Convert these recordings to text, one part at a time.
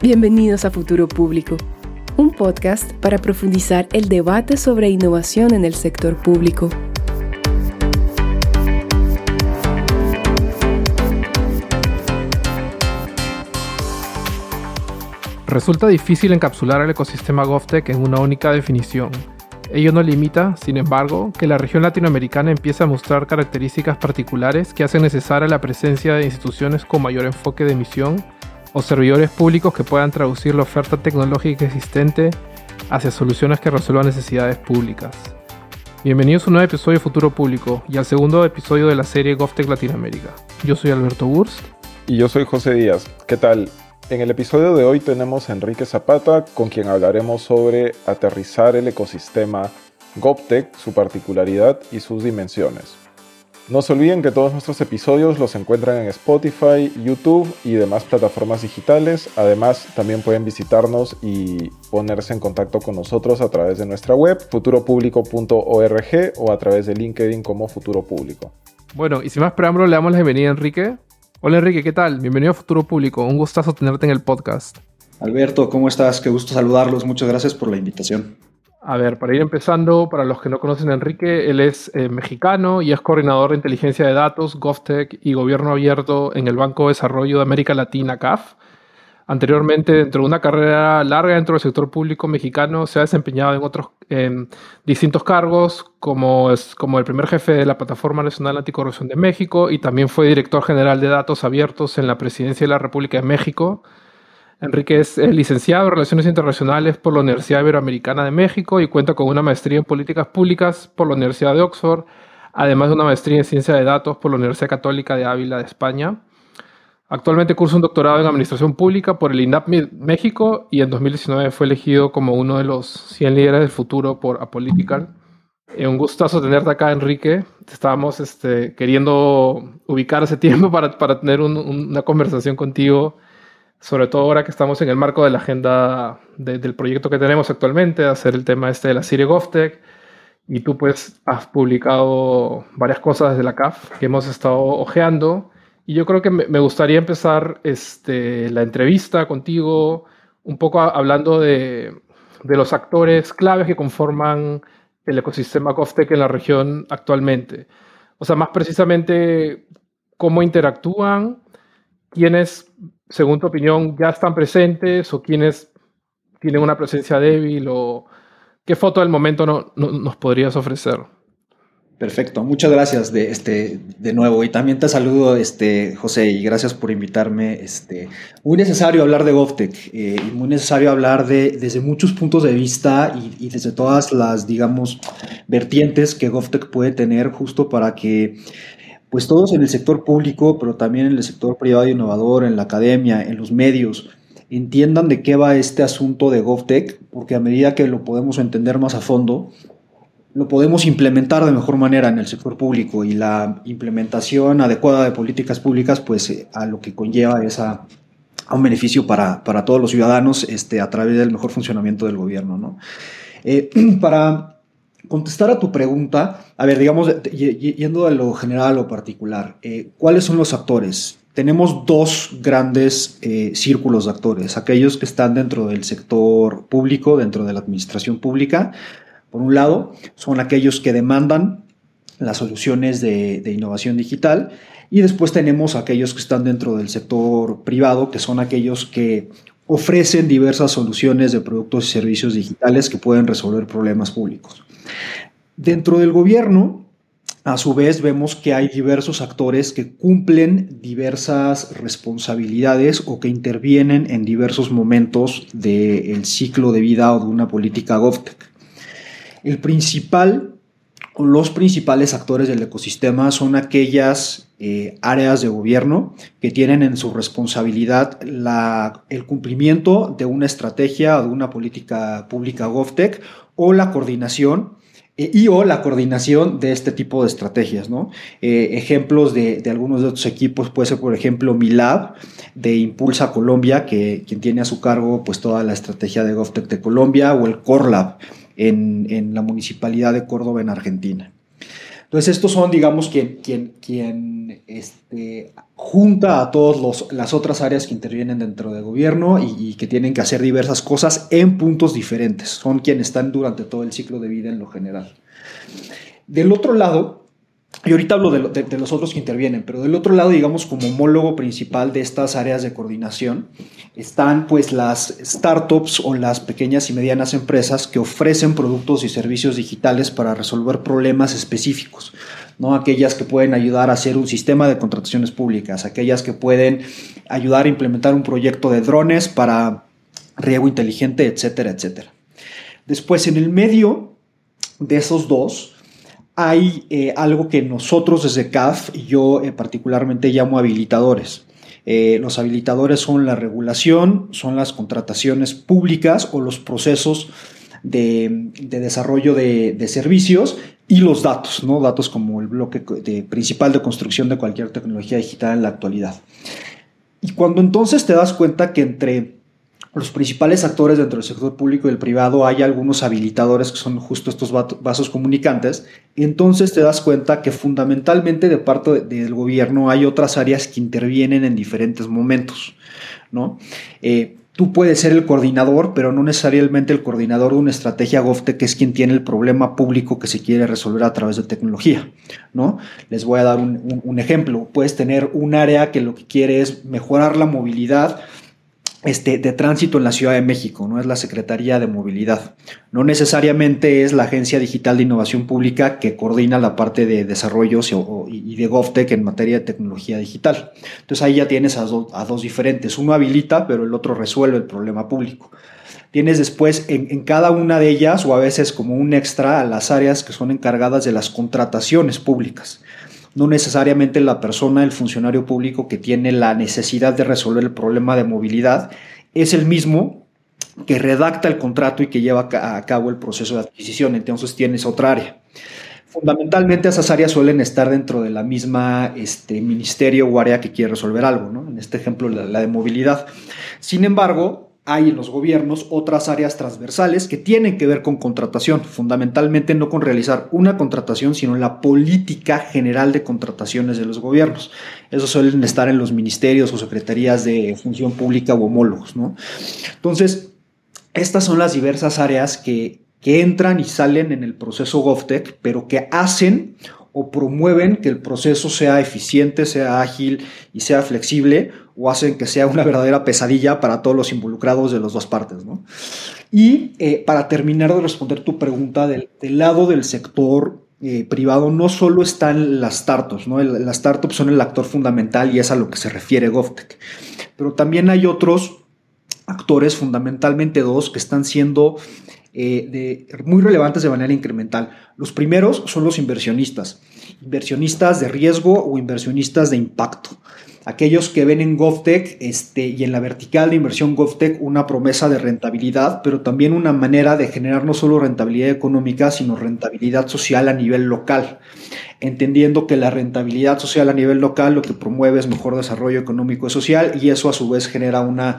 Bienvenidos a Futuro Público, un podcast para profundizar el debate sobre innovación en el sector público. Resulta difícil encapsular el ecosistema GovTech en una única definición. Ello no limita, sin embargo, que la región latinoamericana empiece a mostrar características particulares que hacen necesaria la presencia de instituciones con mayor enfoque de misión o servidores públicos que puedan traducir la oferta tecnológica existente hacia soluciones que resuelvan necesidades públicas. Bienvenidos a un nuevo episodio de Futuro Público y al segundo episodio de la serie GovTech Latinoamérica. Yo soy Alberto Wurst. Y yo soy José Díaz. ¿Qué tal? En el episodio de hoy tenemos a Enrique Zapata, con quien hablaremos sobre aterrizar el ecosistema GovTech, su particularidad y sus dimensiones. No se olviden que todos nuestros episodios los encuentran en Spotify, YouTube y demás plataformas digitales. Además, también pueden visitarnos y ponerse en contacto con nosotros a través de nuestra web futuropublico.org o a través de LinkedIn como Futuro Público. Bueno, y sin más preámbulo, le damos la bienvenida a Enrique. Hola Enrique, ¿qué tal? Bienvenido a Futuro Público. Un gustazo tenerte en el podcast. Alberto, ¿cómo estás? Qué gusto saludarlos. Muchas gracias por la invitación. A ver, para ir empezando, para los que no conocen a Enrique, él es eh, mexicano y es coordinador de inteligencia de datos, GovTech y gobierno abierto en el Banco de Desarrollo de América Latina, CAF. Anteriormente, dentro de una carrera larga dentro del sector público mexicano, se ha desempeñado en otros distintos cargos, como, es, como el primer jefe de la Plataforma Nacional Anticorrupción de México y también fue director general de datos abiertos en la Presidencia de la República de México Enrique es licenciado en Relaciones Internacionales por la Universidad Iberoamericana de México y cuenta con una maestría en Políticas Públicas por la Universidad de Oxford, además de una maestría en Ciencia de Datos por la Universidad Católica de Ávila de España. Actualmente cursa un doctorado en Administración Pública por el INAP México y en 2019 fue elegido como uno de los 100 líderes del futuro por Apolitical. Eh, un gustazo tenerte acá, Enrique. Estábamos este, queriendo ubicar ese tiempo para, para tener una conversación contigo sobre todo ahora que estamos en el marco de la agenda del proyecto que tenemos actualmente, hacer el tema este de la serie GovTech. Y tú pues has publicado varias cosas desde la CAF que hemos estado ojeando. Y yo creo que me gustaría empezar este, la entrevista contigo un poco hablando de, de los actores claves que conforman el ecosistema GovTech en la región actualmente. O sea, más precisamente cómo interactúan, quiénes según tu opinión, ya están presentes o quienes tienen una presencia débil o qué foto del momento no, nos podrías ofrecer? Perfecto, muchas gracias de, este, de nuevo y también te saludo este, José y gracias por invitarme. Este, muy necesario hablar de GovTech eh, y muy necesario hablar de, desde muchos puntos de vista y, desde todas las, digamos, vertientes que GovTech puede tener justo para que pues todos en el sector público, pero también en el sector privado innovador, en la academia, en los medios, entiendan de qué va este asunto de GovTech, porque a medida que lo podemos entender más a fondo, lo podemos implementar de mejor manera en el sector público y la implementación adecuada de políticas públicas, pues eh, a lo que conlleva es a, un beneficio para, para, todos los ciudadanos este, a través del mejor funcionamiento del gobierno. ¿no? Eh, para contestar a tu pregunta, a ver, digamos, yendo de lo general a lo particular, eh, ¿cuáles son los actores? Tenemos dos grandes eh, círculos de actores, aquellos que están dentro del sector público, dentro de la administración pública. Por un lado, son aquellos que demandan las soluciones de innovación digital y después tenemos aquellos que están dentro del sector privado, que son aquellos que ofrecen diversas soluciones de productos y servicios digitales que pueden resolver problemas públicos. Dentro del gobierno, a su vez, vemos que hay diversos actores que cumplen diversas responsabilidades o que intervienen en diversos momentos del ciclo de vida o de una política GovTech. El principal o los principales actores del ecosistema son aquellas eh, áreas de gobierno que tienen en su responsabilidad el cumplimiento de una estrategia o de una política pública GovTech o la coordinación y o la coordinación de este tipo de estrategias. ¿no? Eh, ejemplos de, algunos de estos equipos puede ser, por ejemplo, Milab de Impulsa Colombia, que quien tiene a su cargo pues, toda la estrategia de GovTech de Colombia, o el Corlab en, en la Municipalidad de Córdoba, en Argentina. Entonces, estos son, digamos, quien, quien, quien este, junta a todas las otras áreas que intervienen dentro del gobierno y, que tienen que hacer diversas cosas en puntos diferentes. Son quienes están durante todo el ciclo de vida en lo general. Del otro lado, y ahorita hablo de, de, los otros que intervienen, pero del otro lado, digamos, como homólogo principal de estas áreas de coordinación, están pues las startups o las pequeñas y medianas empresas que ofrecen productos y servicios digitales para resolver problemas específicos. ¿no? Aquellas que pueden ayudar a hacer un sistema de contrataciones públicas, aquellas que pueden ayudar a implementar un proyecto de drones para riego inteligente, etcétera, etcétera. Después, en el medio de esos dos, hay eh, algo que nosotros desde CAF yo eh, particularmente llamo habilitadores. Eh, los habilitadores son la regulación, son las contrataciones públicas o los procesos de, desarrollo de, servicios y los datos, ¿no? datos como el bloque principal de construcción de cualquier tecnología digital en la actualidad. Y cuando entonces te das cuenta que entre los principales actores dentro del sector público y el privado hay algunos habilitadores que son justo estos vasos comunicantes, entonces te das cuenta que fundamentalmente de parte del gobierno hay otras áreas que intervienen en diferentes momentos, ¿no? Eh, tú puedes ser el coordinador, pero no necesariamente el coordinador de una estrategia GovTech que es quien tiene el problema público que se quiere resolver a través de tecnología, ¿no? Les voy a dar un ejemplo. Puedes tener un área que lo que quiere es mejorar la movilidad, este, de tránsito en la Ciudad de México, no es la Secretaría de Movilidad. No necesariamente es la Agencia Digital de Innovación Pública que coordina la parte de desarrollos y de GovTech en materia de tecnología digital. Entonces ahí ya tienes a, dos diferentes. Uno habilita, pero el otro resuelve el problema público. Tienes después en, en, cada una de ellas, o a veces como un extra, a las áreas que son encargadas de las contrataciones públicas no necesariamente la persona, el funcionario público que tiene la necesidad de resolver el problema de movilidad es el mismo que redacta el contrato y que lleva a cabo el proceso de adquisición. Entonces tienes otra área. Fundamentalmente esas áreas suelen estar dentro de la misma este, ministerio o área que quiere resolver algo, ¿no? En este ejemplo, la de movilidad. Sin embargo, hay en los gobiernos otras áreas transversales que tienen que ver con contratación, fundamentalmente no con realizar una contratación, sino la política general de contrataciones de los gobiernos. Esos suelen estar en los ministerios o secretarías de función pública o homólogos. ¿no? Entonces, estas son las diversas áreas que, que entran y salen en el proceso GovTech, pero que hacen o promueven que el proceso sea eficiente, sea ágil y sea flexible, o hacen que sea una verdadera pesadilla para todos los involucrados de las dos partes. Y eh, para terminar de responder tu pregunta, del, lado del sector eh, privado no solo están las startups, ¿no? las startups son el actor fundamental y es a lo que se refiere GovTech, pero también hay otros actores, fundamentalmente dos, que están siendo eh, muy relevantes de manera incremental. Los primeros son los inversionistas, inversionistas de riesgo o inversionistas de impacto. Aquellos que ven en GovTech este, y en la vertical de inversión GovTech una promesa de rentabilidad, pero también una manera de generar no solo rentabilidad económica, sino rentabilidad social a nivel local entendiendo que la rentabilidad social a nivel local lo que promueve es mejor desarrollo económico y social y eso a su vez genera una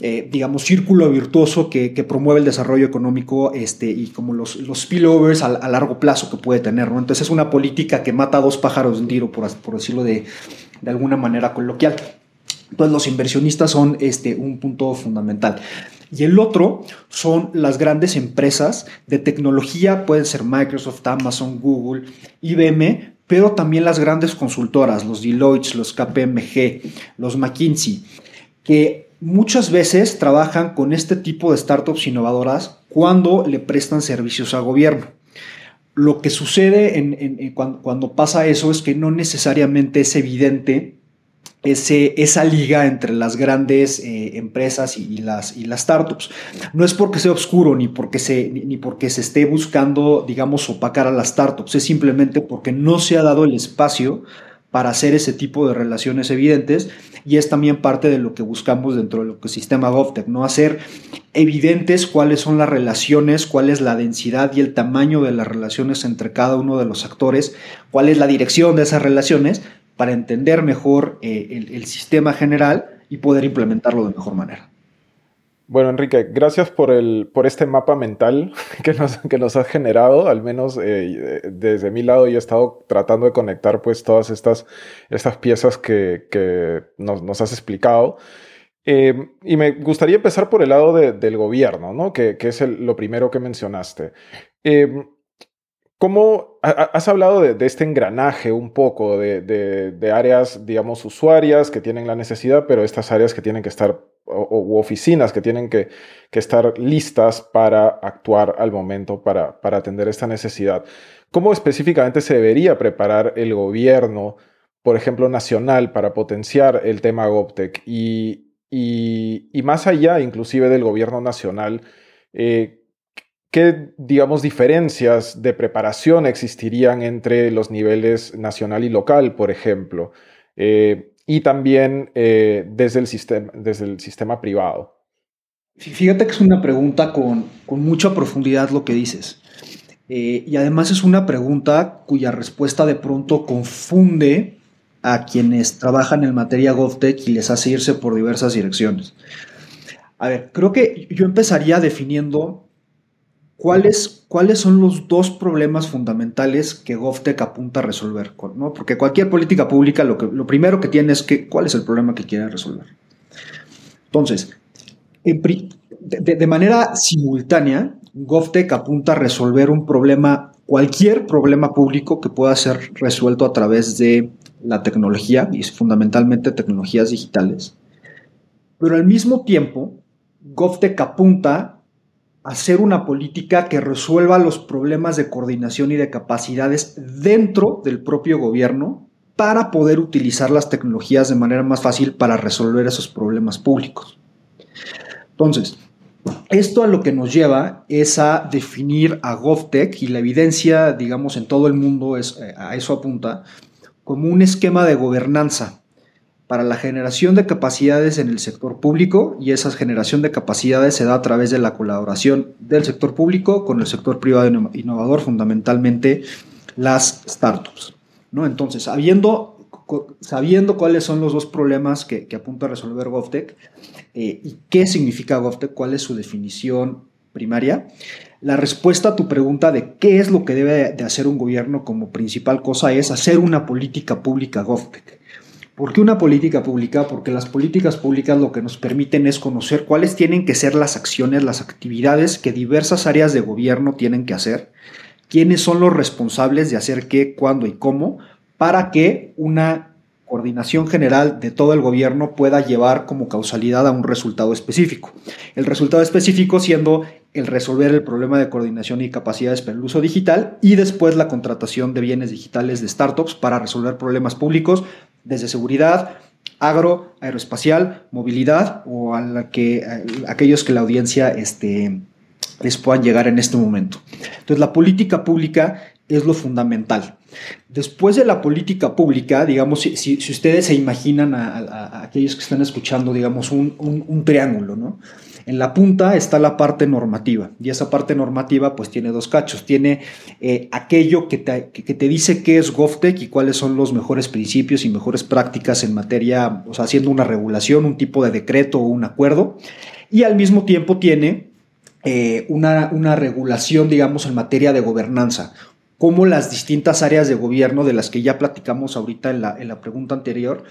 eh, digamos, círculo virtuoso que, promueve el desarrollo económico este, y como los, los spillovers a, largo plazo que puede tener. ¿no? Entonces es una política que mata a dos pájaros de un tiro, por, por decirlo de, de, alguna manera coloquial. Entonces los inversionistas son este, un punto fundamental. Y el otro son las grandes empresas de tecnología, pueden ser Microsoft, Amazon, Google, IBM, pero también las grandes consultoras, los Deloitte, los KPMG, los McKinsey, que muchas veces trabajan con este tipo de startups innovadoras cuando le prestan servicios al gobierno. Lo que sucede en, cuando, pasa eso es que no necesariamente es evidente ese, esa liga entre las grandes eh, empresas y, las, y las startups. No es porque sea oscuro ni porque, se, ni porque se esté buscando, digamos, opacar a las startups, es simplemente porque no se ha dado el espacio para hacer ese tipo de relaciones evidentes y es también parte de lo que buscamos dentro del ecosistema GovTech, ¿no? Hacer evidentes cuáles son las relaciones, cuál es la densidad y el tamaño de las relaciones entre cada uno de los actores, cuál es la dirección de esas relaciones para entender mejor eh, el, sistema general y poder implementarlo de mejor manera. Bueno, Enrique, gracias por, el, por este mapa mental que nos, que nos has generado. Al menos eh, desde mi lado yo he estado tratando de conectar pues todas estas, estas piezas que, que nos, has explicado. Eh, y me gustaría empezar por el lado de, del gobierno, ¿no? que, que es lo primero que mencionaste. Eh, ¿Cómo has hablado de, este engranaje un poco de, áreas, digamos, usuarias que tienen la necesidad, pero estas áreas que tienen que estar, o, oficinas que tienen que, estar listas para actuar al momento, para, para, atender esta necesidad? ¿Cómo específicamente se debería preparar el gobierno, por ejemplo, nacional, para potenciar el tema GovTech? Y, y, más allá, inclusive, del gobierno nacional, eh, ¿Qué, digamos, diferencias de preparación existirían entre los niveles nacional y local, por ejemplo? Eh, y también eh, desde, el sistema, desde el sistema privado. Fíjate que es una pregunta con, mucha profundidad lo que dices. Eh, y además es una pregunta cuya respuesta de pronto confunde a quienes trabajan en materia GovTech y les hace irse por diversas direcciones. A ver, creo que yo empezaría definiendo ¿Cuáles, ¿Cuáles son los dos problemas fundamentales que GovTech apunta a resolver? ¿no? Porque cualquier política pública lo, que, primero que tiene es que, cuál es el problema que quiere resolver. Entonces, de, manera simultánea, GovTech apunta a resolver un problema, cualquier problema público que pueda ser resuelto a través de la tecnología y fundamentalmente tecnologías digitales. Pero al mismo tiempo, GovTech apunta hacer una política que resuelva los problemas de coordinación y de capacidades dentro del propio gobierno para poder utilizar las tecnologías de manera más fácil para resolver esos problemas públicos. Entonces, esto a lo que nos lleva es a definir a GovTech y la evidencia, digamos, en todo el mundo es, eh, a eso apunta, como un esquema de gobernanza para la generación de capacidades en el sector público y esa generación de capacidades se da a través de la colaboración del sector público con el sector privado innovador, fundamentalmente las startups. ¿no? Entonces, sabiendo, cuáles son los dos problemas que, apunta a resolver GovTech eh, y qué significa GovTech, cuál es su definición primaria, la respuesta a tu pregunta de qué es lo que debe de hacer un gobierno como principal cosa es hacer una política pública GovTech. ¿Por qué una política pública? Porque las políticas públicas lo que nos permiten es conocer cuáles tienen que ser las acciones, las actividades que diversas áreas de gobierno tienen que hacer, quiénes son los responsables de hacer qué, cuándo y cómo, para que una coordinación general de todo el gobierno pueda llevar como causalidad a un resultado específico. El resultado específico siendo el resolver el problema de coordinación y capacidades para el uso digital y después la contratación de bienes digitales de startups para resolver problemas públicos desde seguridad, agro, aeroespacial, movilidad o a la que, aquellos que la audiencia este, les puedan llegar en este momento. Entonces, la política pública es lo fundamental. Después de la política pública, digamos, si, ustedes se imaginan a, aquellos que están escuchando, digamos, un, un triángulo, ¿no? En la punta está la parte normativa y esa parte normativa pues tiene dos cachos. Tiene eh, aquello que te, que te, dice qué es GovTech y cuáles son los mejores principios y mejores prácticas en materia, o sea, haciendo una regulación, un tipo de decreto o un acuerdo. Y al mismo tiempo tiene eh, una, una regulación, digamos, en materia de gobernanza, como las distintas áreas de gobierno de las que ya platicamos ahorita en la, en la pregunta anterior,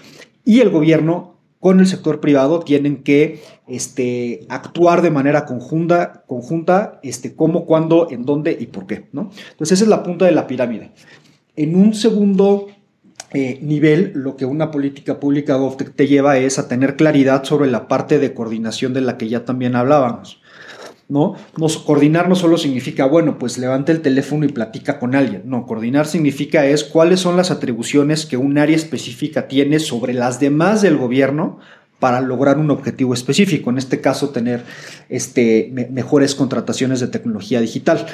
y el gobierno con el sector privado tienen que este, actuar de manera conjunta, conjunta este, cómo, cuándo, en dónde y por qué. ¿no? Entonces esa es la punta de la pirámide. En un segundo eh, nivel, lo que una política pública GovTech te lleva es a tener claridad sobre la parte de coordinación de la que ya también hablábamos. ¿No? coordinar no solo significa, bueno, pues levanta el teléfono y platica con alguien. No, coordinar significa es cuáles son las atribuciones que un área específica tiene sobre las demás del gobierno para lograr un objetivo específico, en este caso tener este, mejores contrataciones de tecnología digital.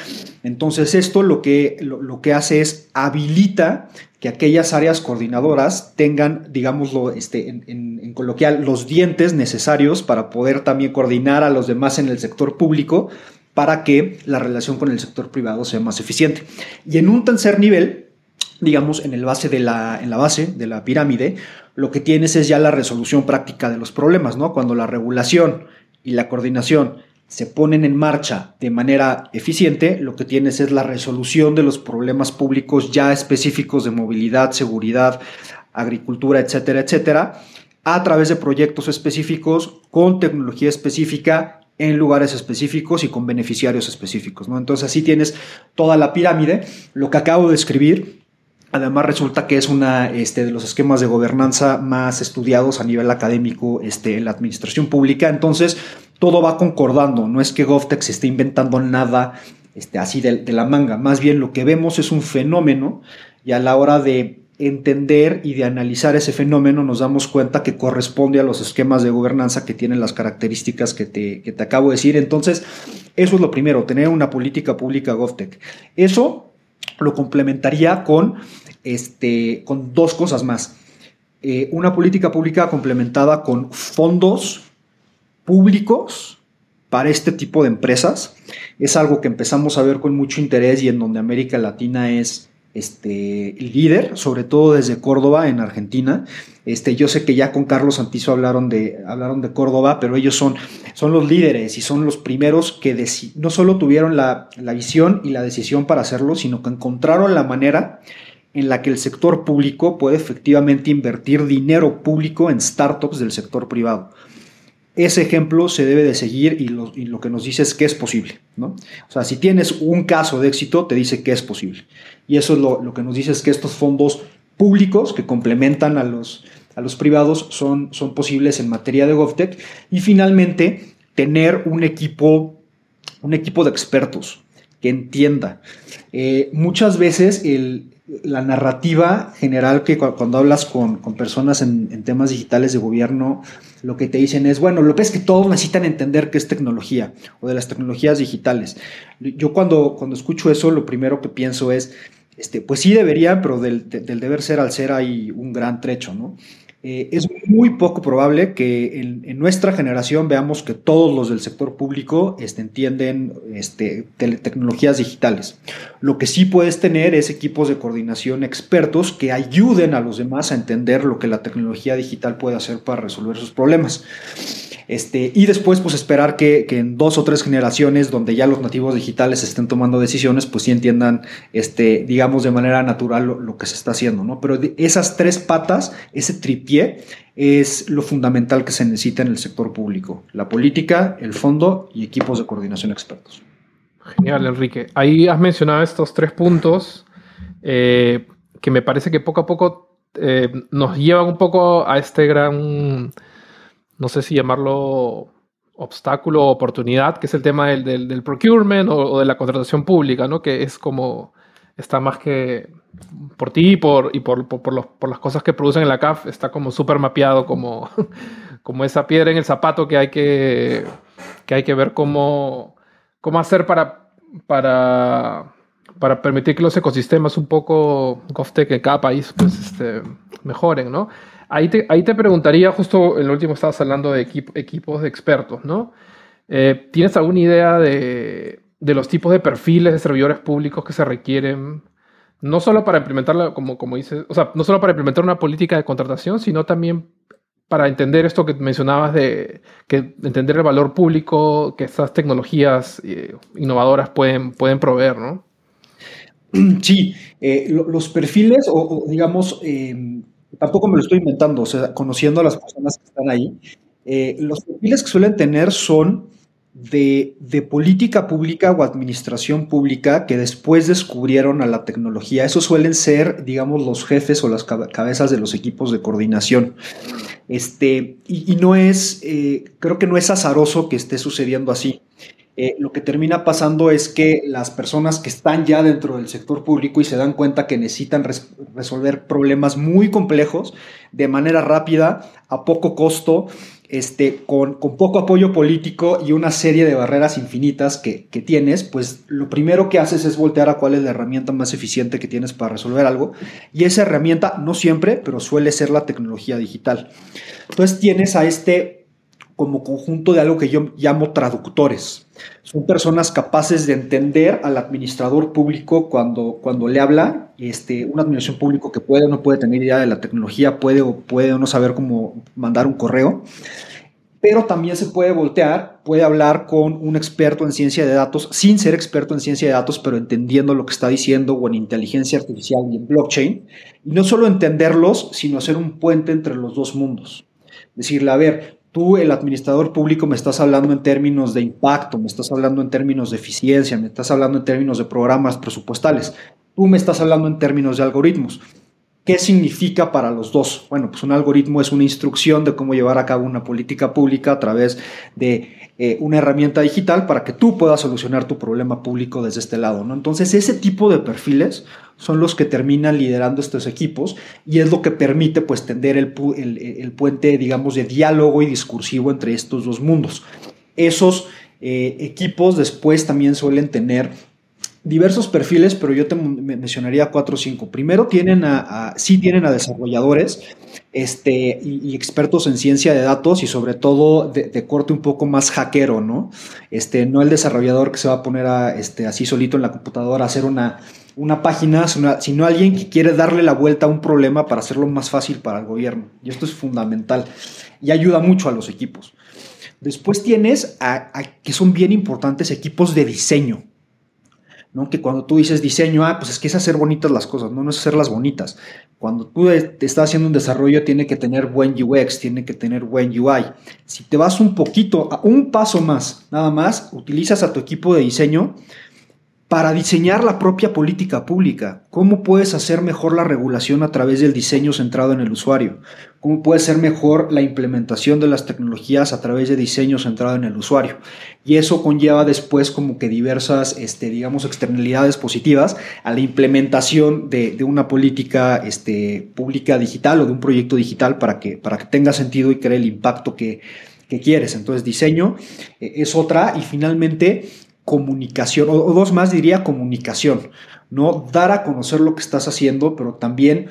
Entonces esto lo que, lo, que hace es habilita que aquellas áreas coordinadoras tengan, digámoslo este, en, coloquial, los dientes necesarios para poder también coordinar a los demás en el sector público para que la relación con el sector privado sea más eficiente. Y en un tercer nivel, digamos, en, el base de la, en la base de la pirámide, lo que tienes es ya la resolución práctica de los problemas, ¿no? Cuando la regulación y la coordinación se ponen en marcha de manera eficiente, lo que tienes es la resolución de los problemas públicos ya específicos de movilidad, seguridad, agricultura, etcétera, etcétera, a través de proyectos específicos con tecnología específica en lugares específicos y con beneficiarios específicos. ¿no? Entonces así tienes toda la pirámide. Lo que acabo de escribir, además resulta que es una este, de los esquemas de gobernanza más estudiados a nivel académico este, en la administración pública. Entonces todo va concordando. No es que GovTech se esté inventando nada este, así de, la manga. Más bien lo que vemos es un fenómeno y a la hora de entender y de analizar ese fenómeno nos damos cuenta que corresponde a los esquemas de gobernanza que tienen las características que te, que te acabo de decir. Entonces, eso es lo primero, tener una política pública GovTech. Eso lo complementaría con, este, con dos cosas más. Eh, una política pública complementada con fondos públicos para este tipo de empresas. Es algo que empezamos a ver con mucho interés y en donde América Latina es este, líder, sobre todo desde Córdoba, en Argentina. Este, yo sé que ya con Carlos Santizo hablaron de, hablaron de Córdoba, pero ellos son, son los líderes y son los primeros que no solo tuvieron la, la visión y la decisión para hacerlo, sino que encontraron la manera en la que el sector público puede efectivamente invertir dinero público en startups del sector privado ese ejemplo se debe de seguir y lo, que nos dice es que es posible. ¿no? O sea, si tienes un caso de éxito, te dice que es posible. Y eso es lo, que nos dice es que estos fondos públicos que complementan a los, a los privados son, son posibles en materia de GovTech. Y finalmente, tener un equipo, un equipo de expertos que entienda. Eh, muchas veces el, la narrativa general que cuando hablas con, personas en, temas digitales de gobierno, lo que te dicen es, bueno, lo que es que todos necesitan entender qué es tecnología o de las tecnologías digitales. Yo cuando, cuando escucho eso, lo primero que pienso es, este, pues sí deberían, pero del, del deber ser al ser hay un gran trecho, ¿no? Eh, es muy poco probable que en, nuestra generación veamos que todos los del sector público este, entienden este, tecnologías digitales. Lo que sí puedes tener es equipos de coordinación expertos que ayuden a los demás a entender lo que la tecnología digital puede hacer para resolver sus problemas. Este, y después, pues esperar que, en dos o tres generaciones, donde ya los nativos digitales estén tomando decisiones, pues sí entiendan, este, digamos, de manera natural lo, que se está haciendo, ¿no? Pero esas tres patas, ese tripié, es lo fundamental que se necesita en el sector público. La política, el fondo y equipos de coordinación expertos. Genial, Enrique. Ahí has mencionado estos tres puntos eh, que me parece que poco a poco eh, nos llevan un poco a este gran no sé si llamarlo obstáculo o oportunidad, que es el tema del, procurement o, de la contratación pública, ¿no? que es como, está más que por ti y por, y por, por, los, por las cosas que producen en la CAF, está como súper mapeado como, como esa piedra en el zapato que hay que, que, hay que ver cómo, cómo hacer para, para, para permitir que los ecosistemas un poco GovTech en país pues, este, mejoren, ¿no? Ahí te, ahí te preguntaría, justo en lo último estabas hablando de equipos de expertos, ¿no? Eh, ¿Tienes alguna idea de, de, los tipos de perfiles de servidores públicos que se requieren, no solo para implementar, como, como dices, o sea, no solo para implementar una política de contratación, sino también para entender esto que mencionabas de que entender el valor público que estas tecnologías eh, innovadoras pueden, pueden proveer, ¿no? Sí, eh, los perfiles o, digamos tampoco me lo estoy inventando, o sea, conociendo a las personas que están ahí, eh, los perfiles que suelen tener son de, política pública o administración pública que después descubrieron a la tecnología. Esos suelen ser, digamos, los jefes o las cabezas de los equipos de coordinación. Este, y, no es, eh, creo que no es azaroso que esté sucediendo así. Eh, lo que termina pasando es que las personas que están ya dentro del sector público y se dan cuenta que necesitan resolver problemas muy complejos de manera rápida, a poco costo, este, con, poco apoyo político y una serie de barreras infinitas que, que, tienes, pues lo primero que haces es voltear a cuál es la herramienta más eficiente que tienes para resolver algo. Y esa herramienta, no siempre, pero suele ser la tecnología digital. Entonces tienes a este como conjunto de algo que yo llamo traductores. Son personas capaces de entender al administrador público cuando, cuando le habla, este, un administración público que puede o no puede tener idea de la tecnología, puede o puede no saber cómo mandar un correo. pero también se puede voltear, puede hablar con un experto en ciencia de datos, sin ser experto en ciencia de datos, pero entendiendo lo que está diciendo o en inteligencia artificial y en blockchain, y no solo entenderlos, sino hacer un puente entre los dos mundos. Decirle, a ver, tú, el administrador público, me estás hablando en términos de impacto, me estás hablando en términos de eficiencia, me estás hablando en términos de programas presupuestales, tú me estás hablando en términos de algoritmos. ¿Qué significa para los dos? Bueno, pues un algoritmo es una instrucción de cómo llevar a cabo una política pública a través de eh, una herramienta digital para que tú puedas solucionar tu problema público desde este lado. ¿no? Entonces, ese tipo de perfiles son los que terminan liderando estos equipos y es lo que permite pues tender el, el, puente, digamos, de diálogo y discursivo entre estos dos mundos. Esos eh, equipos después también suelen tener diversos perfiles, pero yo te mencionaría cuatro o cinco. Primero tienen a, sí tienen a desarrolladores este, y, expertos en ciencia de datos y sobre todo de, corte un poco más hackero, ¿no? Este, no el desarrollador que se va a poner a, este, así solito en la computadora a hacer una, una página, sino alguien que quiere darle la vuelta a un problema para hacerlo más fácil para el gobierno. Y esto es fundamental y ayuda mucho a los equipos. Después tienes a que son bien importantes equipos de diseño. ¿No? Que cuando tú dices diseño, ah, pues es que es hacer bonitas las cosas, no, no es hacerlas bonitas. Cuando tú te estás haciendo un desarrollo, tiene que tener buen UX, tiene que tener buen UI. Si te vas un poquito, a un paso más, nada más, utilizas a tu equipo de diseño para diseñar la propia política pública. ¿Cómo puedes hacer mejor la regulación a través del diseño centrado en el usuario? ¿Cómo puede ser mejor la implementación de las tecnologías a través de diseño centrado en el usuario? Y eso conlleva después como que diversas, este, digamos, externalidades positivas a la implementación de, una política este, pública digital o de un proyecto digital para que, para que tenga sentido y cree el impacto que, que quieres. Entonces, diseño eh, es otra y finalmente comunicación, o, dos más diría comunicación, ¿no? Dar a conocer lo que estás haciendo, pero también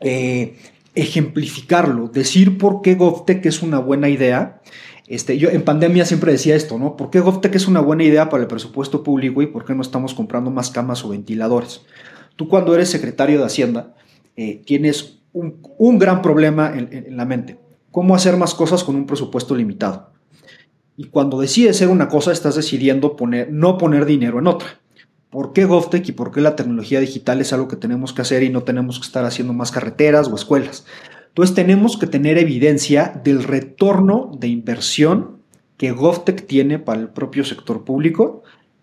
eh, ejemplificarlo, decir por qué GovTech es una buena idea. Este, yo en pandemia siempre decía esto, ¿no? ¿Por qué GovTech es una buena idea para el presupuesto público y por qué no estamos comprando más camas o ventiladores? Tú cuando eres secretario de Hacienda eh, tienes un, gran problema en la mente. ¿Cómo hacer más cosas con un presupuesto limitado? Y cuando decides hacer una cosa, estás decidiendo poner, no poner dinero en otra. ¿Por qué GovTech y por qué la tecnología digital es algo que tenemos que hacer y no tenemos que estar haciendo más carreteras o escuelas? Entonces tenemos que tener evidencia del retorno de inversión que GovTech tiene para el propio sector público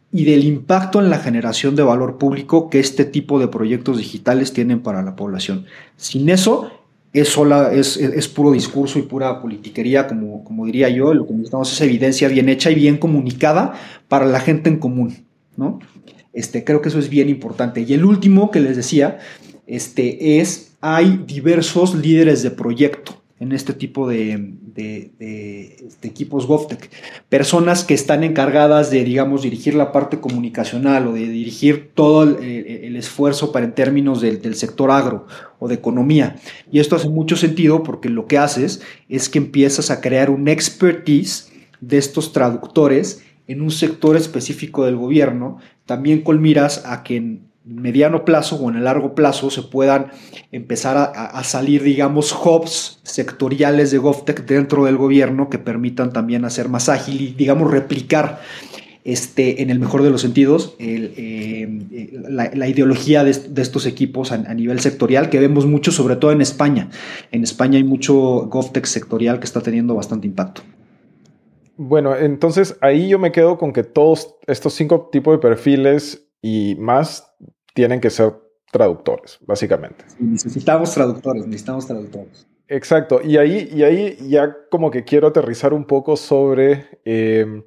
y del impacto en la generación de valor público que este tipo de proyectos digitales tienen para la población. Sin eso, es, sola, es, es, puro discurso y pura politiquería, como, como diría yo. Lo que necesitamos es evidencia bien hecha y bien comunicada para la gente en común, ¿no? Este, creo que eso es bien importante. Y el último que les decía este, es, hay diversos líderes de proyecto en este tipo de, equipos GovTech. Personas que están encargadas de, digamos, dirigir la parte comunicacional o de dirigir todo el, esfuerzo para en términos del, sector agro o de economía. Y esto hace mucho sentido porque lo que haces es que empiezas a crear un expertise de estos traductores en un sector específico del gobierno, también con miras a que en mediano plazo o en el largo plazo se puedan empezar a, salir, digamos, hubs sectoriales de GovTech dentro del gobierno que permitan también hacer más ágil y, digamos, replicar este, en el mejor de los sentidos, eh, la, ideología de, estos equipos a, nivel sectorial, que vemos mucho, sobre todo en España. En España hay mucho GovTech sectorial que está teniendo bastante impacto. Bueno, entonces ahí yo me quedo con que todos estos cinco tipos de perfiles y más tienen que ser traductores, básicamente. necesitamos traductores, necesitamos traductores. Exacto, y ahí, y ahí ya como que quiero aterrizar un poco sobre, em,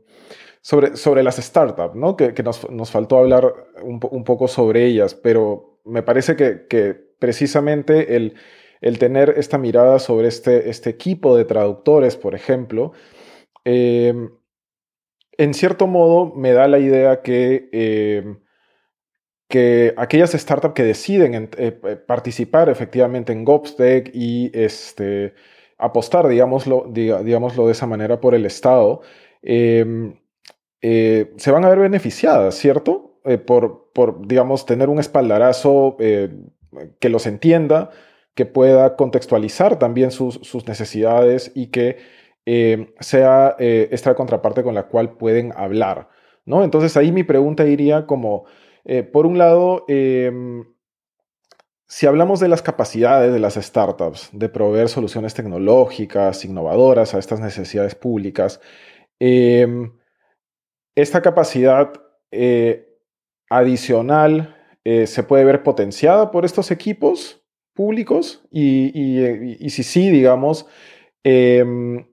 sobre, sobre las startups, ¿no? Que, nos, faltó hablar un, poco sobre ellas, pero me parece que, precisamente el, el, tener esta mirada sobre este, este equipo de traductores, por ejemplo, em, en cierto modo me da la idea que em, que aquellas startups que deciden eh, eh, participar efectivamente en GovTech y este, apostar, digámoslo, digámoslo de esa manera, por el Estado, em, eh, se van a ver beneficiadas, ¿cierto? por, por, digamos, tener un espaldarazo que los entienda, que pueda contextualizar también sus, sus necesidades y que eh, sea esta contraparte con la cual pueden hablar. ¿no? Entonces ahí mi pregunta iría como, por un lado, em, si hablamos de las capacidades de las startups de proveer soluciones tecnológicas, innovadoras a estas necesidades públicas, em, esta capacidad adicional se puede ver potenciada por estos equipos públicos y, si sí, digamos, em,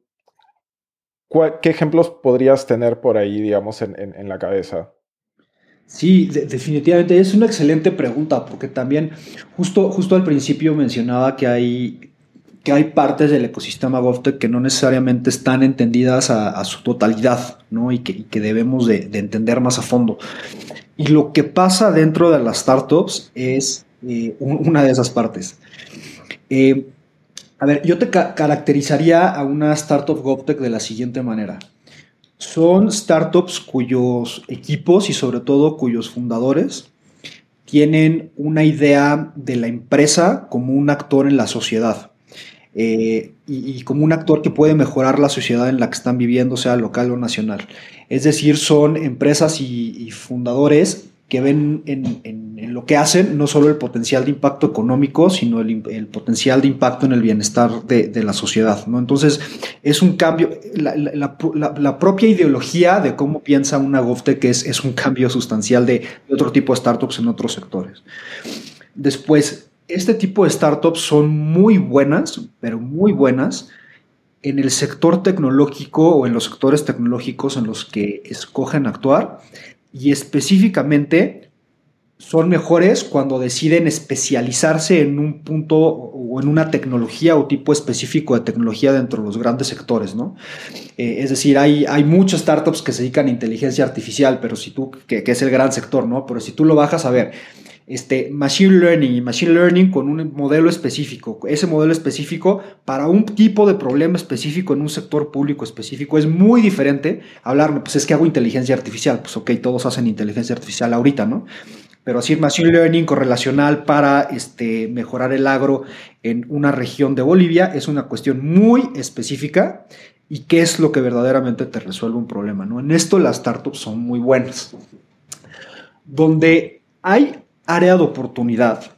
¿qué ejemplos podrías tener por ahí, digamos, en, la cabeza? Sí, definitivamente es una excelente pregunta porque también justo, justo al principio mencionaba que hay, que hay partes del ecosistema GovTech que no necesariamente están entendidas a, su totalidad ¿no? y, que, debemos de, entender más a fondo. Y lo que pasa dentro de las startups es eh, una de esas partes. Eh, a ver, yo te caracterizaría a una startup GovTech de la siguiente manera. Son startups cuyos equipos y sobre todo cuyos fundadores tienen una idea de la empresa como un actor en la sociedad eh, y, como un actor que puede mejorar la sociedad en la que están viviendo, sea local o nacional. Es decir, son empresas y fundadores que ven en, lo que hacen no solo el potencial de impacto económico, sino el, potencial de impacto en el bienestar de, la sociedad. ¿no? Entonces, es un cambio, la, propia ideología de cómo piensa una GovTech es, es un cambio sustancial de, otro tipo de startups en otros sectores. Después, este tipo de startups son muy buenas, pero muy buenas, en el sector tecnológico o en los sectores tecnológicos en los que escogen actuar y específicamente son mejores cuando deciden especializarse en un punto o en una tecnología o tipo específico de tecnología dentro de los grandes sectores, ¿no? Eh, es decir, hay, hay muchas startups que se dedican a inteligencia artificial, pero si tú, que, que es el gran sector, ¿no? Pero si tú lo bajas a ver, este, machine learning y machine learning con un modelo específico. Ese modelo específico para un tipo de problema específico en un sector público específico es muy diferente hablarme, pues es que hago inteligencia artificial. Pues ok, todos hacen inteligencia artificial ahorita, ¿no? Pero así machine learning correlacional para este, mejorar el agro en una región de Bolivia es una cuestión muy específica y qué es lo que verdaderamente te resuelve un problema, ¿no? En esto las startups son muy buenas. Donde hay área de oportunidad,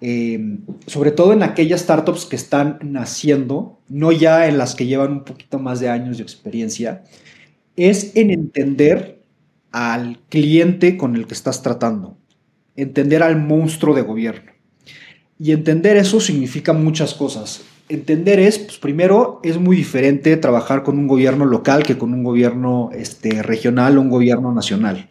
eh, sobre todo en aquellas startups que están naciendo, no ya en las que llevan un poquito más de años de experiencia, es en entender al cliente con el que estás tratando, entender al monstruo de gobierno. Y entender eso significa muchas cosas. Entender es, pues primero, es muy diferente trabajar con un gobierno local que con un gobierno este, regional o un gobierno nacional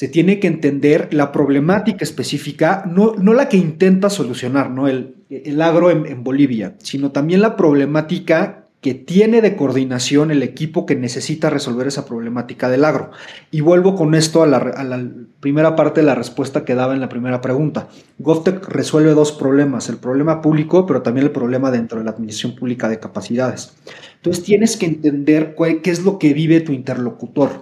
se tiene que entender la problemática específica, no, no la que intenta solucionar ¿no? el, el agro en, Bolivia, sino también la problemática que tiene de coordinación el equipo que necesita resolver esa problemática del agro. Y vuelvo con esto a la, primera parte de la respuesta que daba en la primera pregunta. GovTech resuelve dos problemas, el problema público, pero también el problema dentro de la administración pública de capacidades. Entonces tienes que entender qué es lo que vive tu interlocutor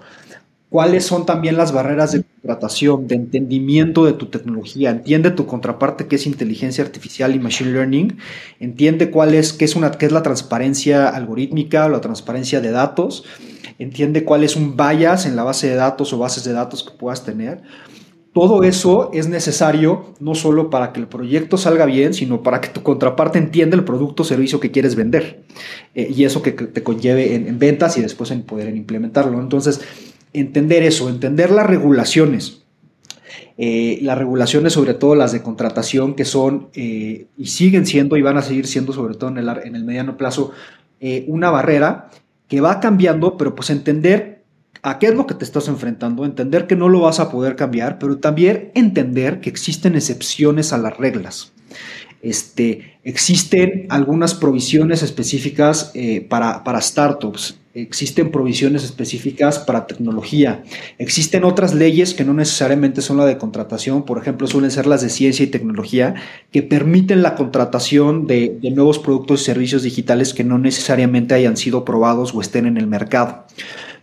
cuáles son también las barreras de contratación, de entendimiento de tu tecnología. Entiende tu contraparte que es inteligencia artificial y machine learning. Entiende cuál es, qué es, una, qué es la transparencia algorítmica o la transparencia de datos. Entiende cuál es un bias en la base de datos o bases de datos que puedas tener. Todo eso es necesario no solo para que el proyecto salga bien, sino para que tu contraparte entienda el producto o servicio que quieres vender. Eh, y eso que te conlleve en, en, ventas y después en poder implementarlo. Entonces, entender eso, entender las regulaciones. Eh, las regulaciones, sobre todo las de contratación, que son eh, y siguen siendo y van a seguir siendo, sobre todo en el, en el mediano plazo, eh, una barrera que va cambiando, pero pues entender a qué es lo que te estás enfrentando, entender que no lo vas a poder cambiar, pero también entender que existen excepciones a las reglas. Este, existen algunas provisiones específicas para, para startups existen provisiones específicas para tecnología. Existen otras leyes que no necesariamente son la de contratación, por ejemplo, suelen ser las de ciencia y tecnología, que permiten la contratación de, nuevos productos y servicios digitales que no necesariamente hayan sido probados o estén en el mercado.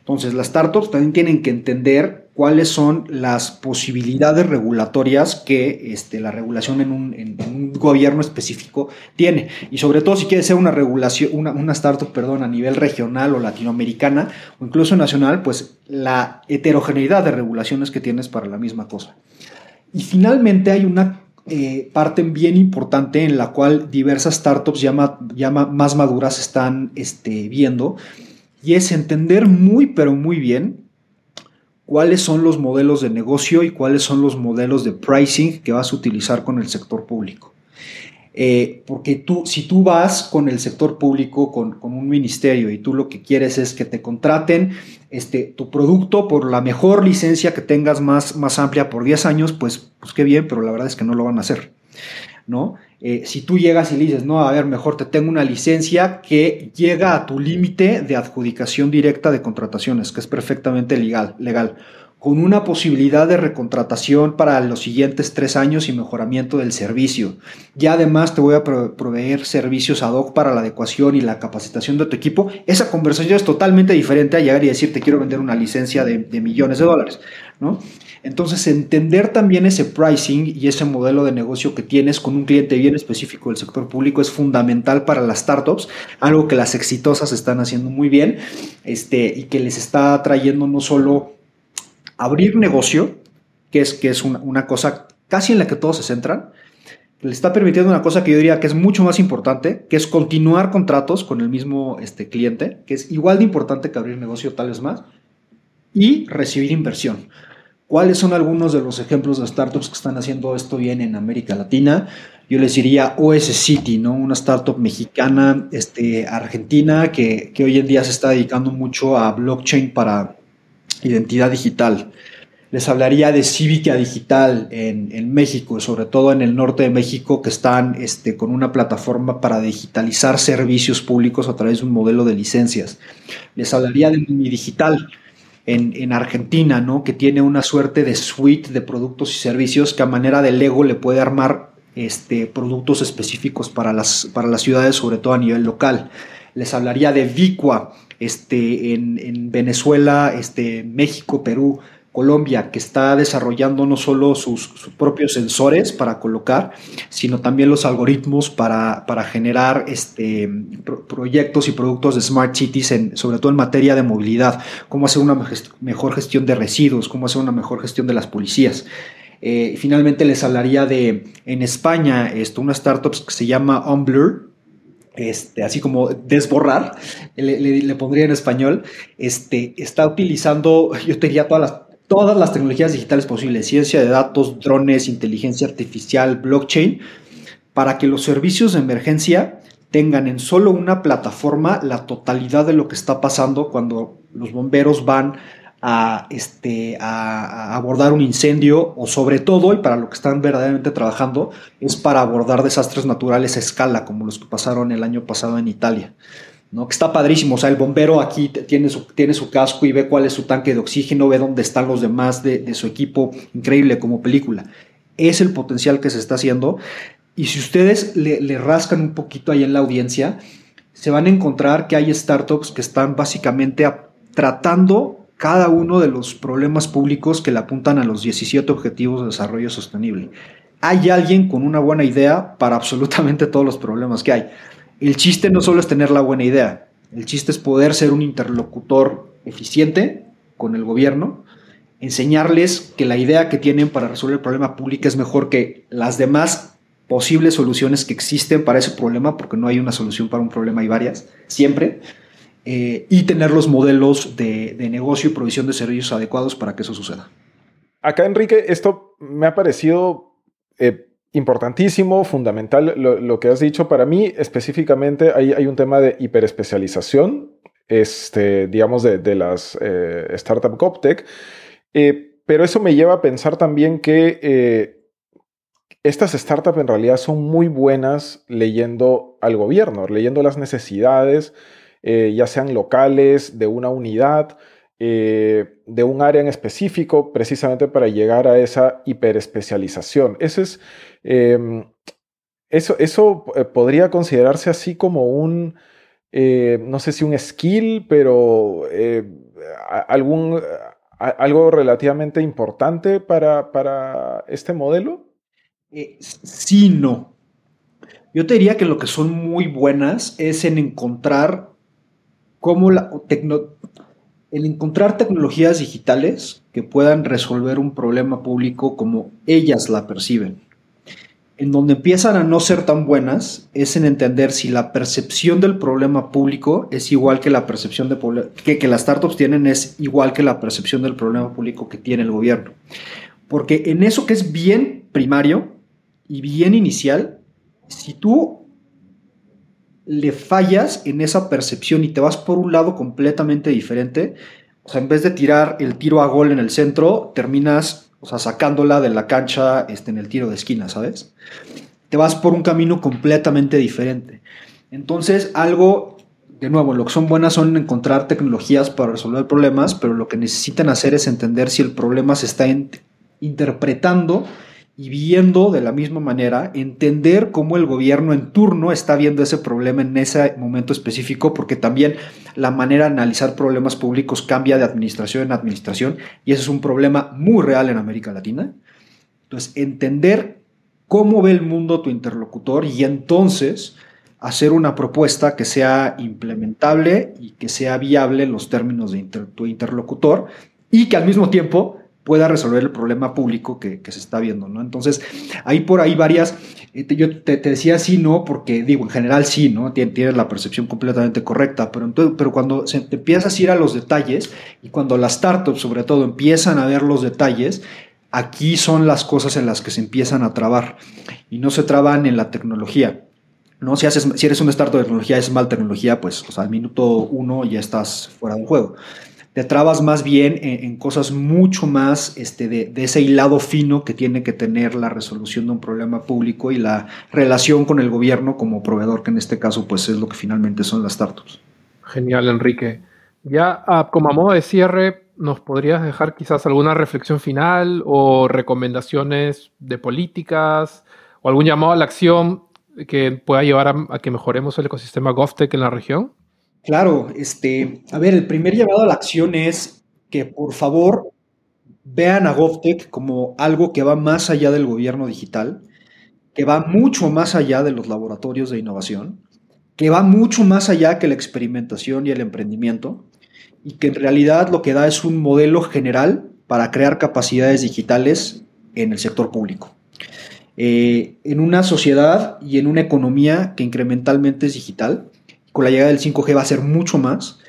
Entonces, las startups también tienen que entender cuáles son las posibilidades regulatorias que este, la regulación en un, gobierno específico tiene. Y sobre todo si quiere ser una regulación, una, una, startup, perdón, a nivel regional o latinoamericana o incluso nacional, pues la heterogeneidad de regulaciones que tienes para la misma cosa. Y finalmente hay una eh, parte bien importante en la cual diversas startups ya, más maduras están este, viendo y es entender muy pero muy bien cuáles son los modelos de negocio y cuáles son los modelos de pricing que vas a utilizar con el sector público. Eh, porque tú, si tú vas con el sector público, con, un ministerio, y tú lo que quieres es que te contraten este, tu producto por la mejor licencia que tengas más, más amplia por 10 años, pues, pues qué bien, pero la verdad es que no lo van a hacer, ¿no? Eh, si tú llegas y le dices, no, a ver, mejor te tengo una licencia que llega a tu límite de adjudicación directa de contrataciones, que es perfectamente legal, legal, con una posibilidad de recontratación para los siguientes tres años y mejoramiento del servicio. Y además te voy a proveer servicios ad hoc para la adecuación y la capacitación de tu equipo. Esa conversación es totalmente diferente a llegar y decir, te quiero vender una licencia de, de millones de dólares, ¿no? Entonces, entender también ese pricing y ese modelo de negocio que tienes con un cliente bien específico del sector público es fundamental para las startups, algo que las exitosas están haciendo muy bien este, y que les está trayendo no solo abrir negocio, que es, que es una, cosa casi en la que todos se centran, le está permitiendo una cosa que yo diría que es mucho más importante, que es continuar contratos con el mismo este, cliente, que es igual de importante que abrir negocio, tal vez más, y recibir inversión. ¿Cuáles son algunos de los ejemplos de startups que están haciendo esto bien en América Latina? Yo les diría OS City, ¿no? Una startup mexicana, este, argentina, que, hoy en día se está dedicando mucho a blockchain para identidad digital. Les hablaría de Civica Digital en, México, sobre todo en el norte de México, que están este, con una plataforma para digitalizar servicios públicos a través de un modelo de licencias. Les hablaría de Mi Digital, en, Argentina, ¿no? Que tiene una suerte de suite de productos y servicios que a manera de Lego le puede armar este, productos específicos para las, para las ciudades, sobre todo a nivel local. Les hablaría de Vicua este, en, en Venezuela, este, México, Perú, Colombia, que está desarrollando no solo sus, propios sensores para colocar, sino también los algoritmos para, generar este, proyectos y productos de Smart Cities, sobre todo en materia de movilidad, cómo hacer una mejor gestión de residuos, cómo hacer una mejor gestión de las policías. Eh, finalmente les hablaría de, en España, esto, una startup que se llama Unblur, este, así como desborrar, le, pondría en español, este, está utilizando, yo te todas las todas las tecnologías digitales posibles, ciencia de datos, drones, inteligencia artificial, blockchain, para que los servicios de emergencia tengan en solo una plataforma la totalidad de lo que está pasando cuando los bomberos van a, este, a, abordar un incendio o sobre todo, y para lo que están verdaderamente trabajando, es para abordar desastres naturales a escala, como los que pasaron el año pasado en Italia. ¿No? Que está padrísimo. O sea, el bombero aquí tiene su, tiene su casco y ve cuál es su tanque de oxígeno, ve dónde están los demás de, su equipo. Increíble como película. Es el potencial que se está haciendo. Y si ustedes le, rascan un poquito ahí en la audiencia, se van a encontrar que hay startups que están básicamente tratando cada uno de los problemas públicos que le apuntan a los 17 Objetivos de Desarrollo Sostenible. Hay alguien con una buena idea para absolutamente todos los problemas que hay. El chiste no solo es tener la buena idea, el chiste es poder ser un interlocutor eficiente con el gobierno, enseñarles que la idea que tienen para resolver el problema público es mejor que las demás posibles soluciones que existen para ese problema, porque no hay una solución para un problema, hay varias, siempre, eh, y tener los modelos de, negocio y provisión de servicios adecuados para que eso suceda. Acá, Enrique, esto me ha parecido eh, importantísimo, fundamental lo, que has dicho. Para mí, específicamente, hay, un tema de hiperespecialización, este, digamos, de, las eh, startup GovTech. Eh, pero eso me lleva a pensar también que eh, estas startups en realidad son muy buenas leyendo al gobierno, leyendo las necesidades, ya sean locales, de una unidad, eh, de un área en específico, precisamente para llegar a esa hiperespecialización. Eso es, em, eso, eso eh, podría considerarse así como un, eh, no sé si un skill, pero algún, algo relativamente importante para, para este modelo? Sí, no. Yo te diría que lo que son muy buenas es en encontrar cómo la en encontrar tecnologías digitales que puedan resolver un problema público como ellas la perciben. En donde empiezan a no ser tan buenas es en entender si la percepción del problema público es igual que la percepción de que, que las startups tienen es igual que la percepción del problema público que tiene el gobierno. Porque en eso que es bien primario y bien inicial, si tú le fallas en esa percepción y te vas por un lado completamente diferente, o sea, en vez de tirar el tiro a gol en el centro, terminas, o sea, sacándola de la cancha este, en el tiro de esquina, ¿sabes? Te vas por un camino completamente diferente. Entonces, algo, de nuevo, lo que son buenas son encontrar tecnologías para resolver problemas, pero lo que necesitan hacer es entender si el problema se está interpretando y viendo de la misma manera, entender cómo el gobierno en turno está viendo ese problema en ese momento específico, porque también la manera de analizar problemas públicos cambia de administración en administración y ese es un problema muy real en América Latina. Entonces, entender cómo ve el mundo tu interlocutor y entonces hacer una propuesta que sea implementable y que sea viable en los términos de tu interlocutor y que al mismo tiempo pueda resolver el problema público que, se está viendo, ¿no? Entonces, hay por ahí varias, eh, yo te, decía sí, no, porque digo, en general sí, ¿no? Tienes, la percepción completamente correcta, pero, entonces, pero cuando se, te empiezas a ir a los detalles y cuando las startups sobre todo empiezan a ver los detalles, aquí son las cosas en las que se empiezan a trabar y no se traban en la tecnología. ¿no? Si, haces, si eres un startup de tecnología, es mal tecnología, pues al minuto uno ya estás fuera del juego te trabas más bien en, cosas mucho más este, de, ese hilado fino que tiene que tener la resolución de un problema público y la relación con el gobierno como proveedor, que en este caso pues es lo que finalmente son las startups. Genial, Enrique. Ya ah, como a modo de cierre, ¿nos podrías dejar quizás alguna reflexión final o recomendaciones de políticas o algún llamado a la acción que pueda llevar a, a que mejoremos el ecosistema GovTech en la región? Claro, este, a ver, el primer llamado a la acción es que por favor vean a GovTech como algo que va más allá del gobierno digital, que va mucho más allá de los laboratorios de innovación, que va mucho más allá que la experimentación y el emprendimiento, y que en realidad lo que da es un modelo general para crear capacidades digitales en el sector público. Eh, en una sociedad y en una economía que incrementalmente es digital, con la llegada del 5G va a ser mucho más.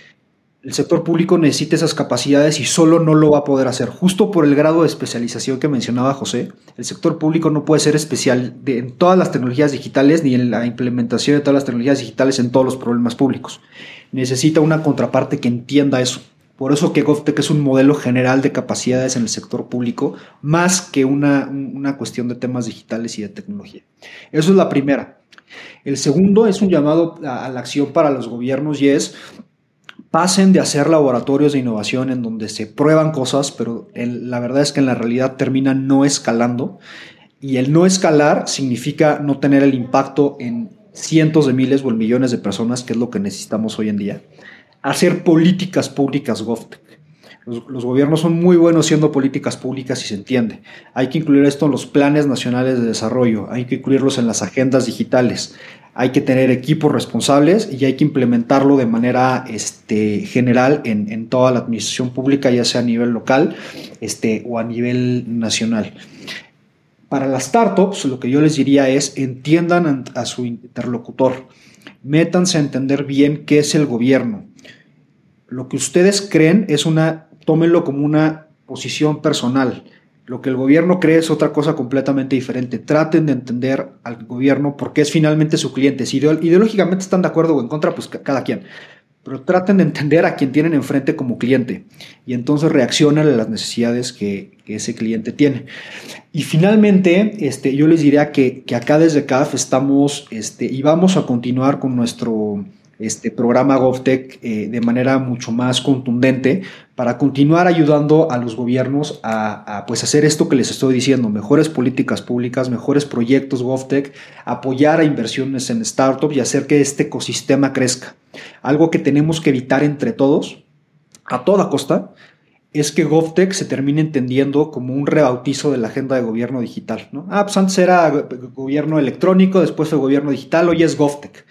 El sector público necesita esas capacidades y solo no lo va a poder hacer. Justo por el grado de especialización que mencionaba José, el sector público no puede ser especial en todas las tecnologías digitales ni en la implementación de todas las tecnologías digitales en todos los problemas públicos. Necesita una contraparte que entienda eso. Por eso que GovTech es un modelo general de capacidades en el sector público, más que una, una cuestión de temas digitales y de tecnología. Eso es la primera. El segundo es un llamado a, la acción para los gobiernos y es pasen de hacer laboratorios de innovación en donde se prueban cosas, pero la verdad es que en la realidad terminan no escalando. Y el no escalar significa no tener el impacto en cientos de miles o en millones de personas, que es lo que necesitamos hoy en día. Hacer políticas públicas GovTech. Los, gobiernos son muy buenos siendo políticas públicas y se entiende. Hay que incluir esto en los planes nacionales de desarrollo, hay que incluirlos en las agendas digitales, hay que tener equipos responsables y hay que implementarlo de manera este, general en, toda la administración pública, ya sea a nivel local este, o a nivel nacional. Para las startups, lo que yo les diría es entiendan a su interlocutor, métanse a entender bien qué es el gobierno. Lo que ustedes creen es una tómenlo como una posición personal. Lo que el gobierno cree es otra cosa completamente diferente. Traten de entender al gobierno porque es finalmente su cliente. Si ideológicamente están de acuerdo o en contra, pues cada quien. Pero traten de entender a quien tienen enfrente como cliente y entonces reaccionen a las necesidades que, ese cliente tiene. Y finalmente, este, yo les diría que, que acá desde CAF estamos este, y vamos a continuar con nuestro este programa GovTech eh, de manera mucho más contundente para continuar ayudando a los gobiernos a, pues hacer esto que les estoy diciendo, mejores políticas públicas, mejores proyectos GovTech, apoyar a inversiones en startups y hacer que este ecosistema crezca. Algo que tenemos que evitar entre todos a toda costa es que GovTech se termine entendiendo como un rebautizo de la agenda de gobierno digital. ¿no? Ah, pues antes era gobierno electrónico, después fue gobierno digital, hoy es GovTech.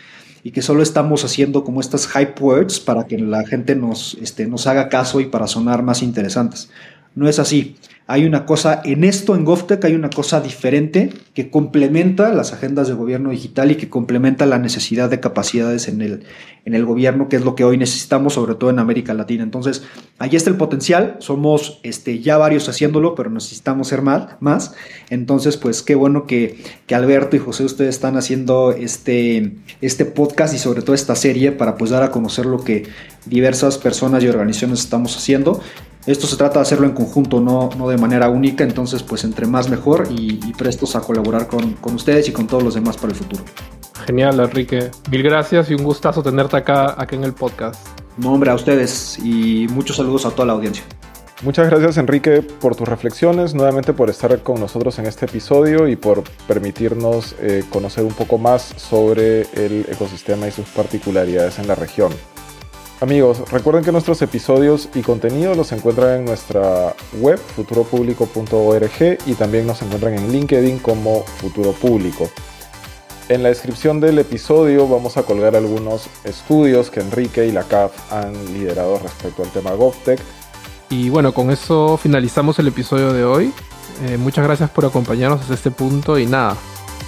Y que solo estamos haciendo como estas hype words para que la gente nos, este, nos haga caso y para sonar más interesantes. No es así hay una cosa, en esto, en GovTech, hay una cosa diferente que complementa las agendas de gobierno digital y que complementa la necesidad de capacidades en el, en el gobierno, que es lo que hoy necesitamos, sobre todo en América Latina. Entonces, ahí está el potencial, somos este, ya varios haciéndolo, pero necesitamos ser más. más. Entonces, pues qué bueno que, que Alberto y José, ustedes están haciendo este, este podcast y sobre todo esta serie para pues dar a conocer lo que diversas personas y organizaciones estamos haciendo. Esto se trata de hacerlo en conjunto, no, no de manera única, entonces pues entre más mejor y, prestos a colaborar con, con, ustedes y con todos los demás para el futuro. Genial, Enrique. Mil gracias y un gustazo tenerte acá, acá en el podcast. No, hombre, a ustedes y muchos saludos a toda la audiencia. Muchas gracias Enrique por tus reflexiones, nuevamente por estar con nosotros en este episodio y por permitirnos eh, conocer un poco más sobre el ecosistema y sus particularidades en la región. Amigos, recuerden que nuestros episodios y contenido los encuentran en nuestra web futuropublico.org y también nos encuentran en LinkedIn como Futuro Público. En la descripción del episodio vamos a colgar algunos estudios que Enrique y la CAF han liderado respecto al tema GovTech. Y bueno, con eso finalizamos el episodio de hoy. Eh, muchas gracias por acompañarnos hasta este punto y nada,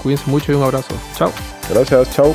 cuídense mucho y un abrazo. Chao. Gracias, chao.